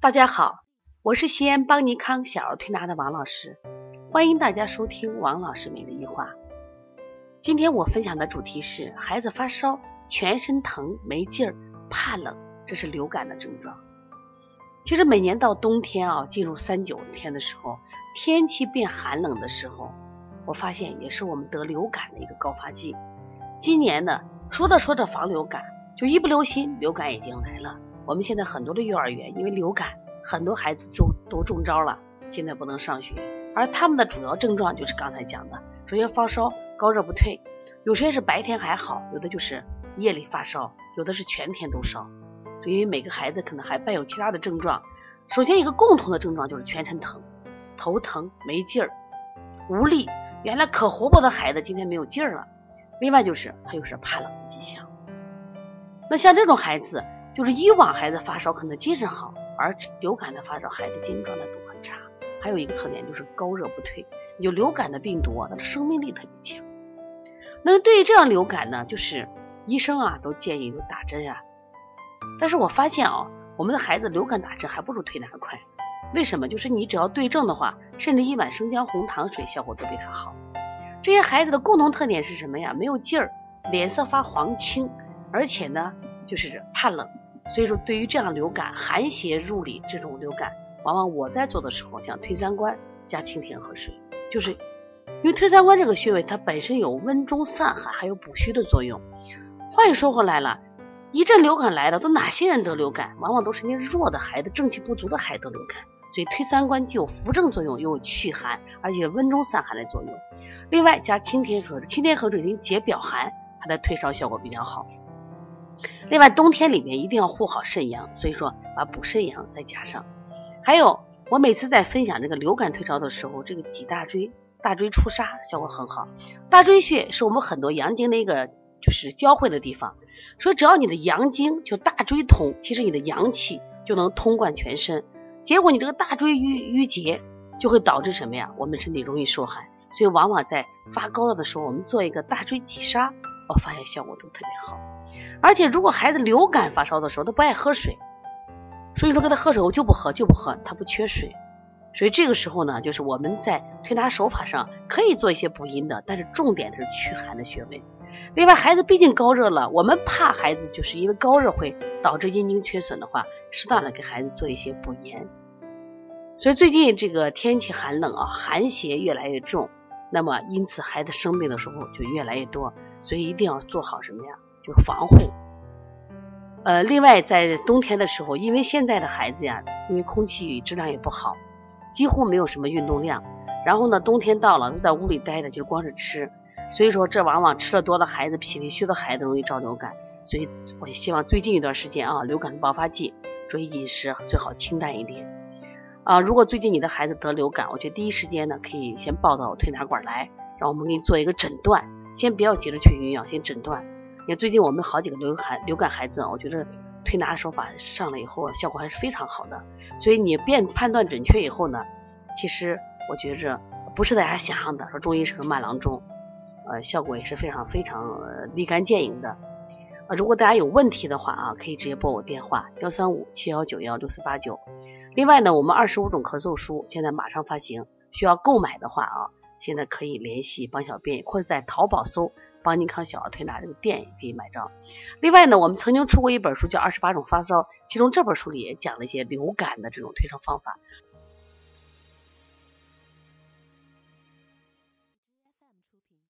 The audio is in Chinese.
大家好，我是西安邦尼康小儿推拿的王老师，欢迎大家收听王老师每日一话。今天我分享的主题是孩子发烧、全身疼、没劲儿、怕冷，这是流感的症状。其实每年到冬天啊，进入三九天的时候，天气变寒冷的时候，我发现也是我们得流感的一个高发季。今年呢，说着说着防流感，就一不留心，流感已经来了。我们现在很多的幼儿园因为流感，很多孩子中都中招了，现在不能上学。而他们的主要症状就是刚才讲的，首先发烧，高热不退，有些是白天还好，有的就是夜里发烧，有的是全天都烧。因为每个孩子可能还伴有其他的症状。首先一个共同的症状就是全身疼，头疼、没劲儿、无力。原来可活泼的孩子今天没有劲儿了。另外就是他有是怕冷的迹象。那像这种孩子。就是以往孩子发烧可能精神好，而流感的发烧孩子精神状态都很差。还有一个特点就是高热不退，有流感的病毒啊，它的生命力特别强。那么对于这样流感呢，就是医生啊都建议都打针呀。但是我发现啊，我们的孩子流感打针还不如推拿快。为什么？就是你只要对症的话，甚至一碗生姜红糖水效果都比他好。这些孩子的共同特点是什么呀？没有劲儿，脸色发黄青，而且呢就是怕冷。所以说，对于这样流感寒邪入里这种流感，往往我在做的时候，像推三关加清天河水，就是因为推三关这个穴位它本身有温中散寒，还有补虚的作用。话又说回来了，一阵流感来了，都哪些人得流感？往往都是那弱的孩子、正气不足的孩子得流感。所以推三关既有扶正作用，又有祛寒，而且温中散寒的作用。另外加清天河水，清天河水能解表寒，它的退烧效果比较好。另外，冬天里面一定要护好肾阳，所以说把补肾阳再加上。还有，我每次在分享这个流感退烧的时候，这个挤大椎、大椎出痧效果很好。大椎穴是我们很多阳经的一个就是交汇的地方，所以只要你的阳经就大椎通，其实你的阳气就能通贯全身。结果你这个大椎淤淤结，就会导致什么呀？我们身体容易受寒，所以往往在发高热的时候，我们做一个大椎挤痧。我发现效果都特别好，而且如果孩子流感发烧的时候，他不爱喝水，所以说给他喝水，我就不喝就不喝，他不缺水，所以这个时候呢，就是我们在推拿手法上可以做一些补阴的，但是重点是驱寒的穴位。另外，孩子毕竟高热了，我们怕孩子就是因为高热会导致阴经缺损的话，适当的给孩子做一些补盐。所以最近这个天气寒冷啊，寒邪越来越重，那么因此孩子生病的时候就越来越多。所以一定要做好什么呀？就是防护。呃，另外在冬天的时候，因为现在的孩子呀，因为空气质量也不好，几乎没有什么运动量。然后呢，冬天到了都在屋里待着，就光是吃。所以说，这往往吃的多的孩子、脾胃虚的孩子容易招流感。所以我也希望最近一段时间啊，流感的爆发季，注意饮食最好清淡一点。啊，如果最近你的孩子得流感，我觉得第一时间呢，可以先抱到推拿馆来，让我们给你做一个诊断。先不要急着去用药，先诊断。你看最近我们好几个流感流感孩子，我觉得推拿手法上了以后，效果还是非常好的。所以你变判断准确以后呢，其实我觉着不是大家想象的，说中医是个慢郎中，呃，效果也是非常非常立竿见影的。呃，如果大家有问题的话啊，可以直接拨我电话幺三五七幺九幺六四八九。另外呢，我们二十五种咳嗽书现在马上发行，需要购买的话啊。现在可以联系帮小便，或者在淘宝搜“邦尼康小儿推拿”这个店也可以买着。另外呢，我们曾经出过一本书叫《二十八种发烧》，其中这本书里也讲了一些流感的这种推烧方法。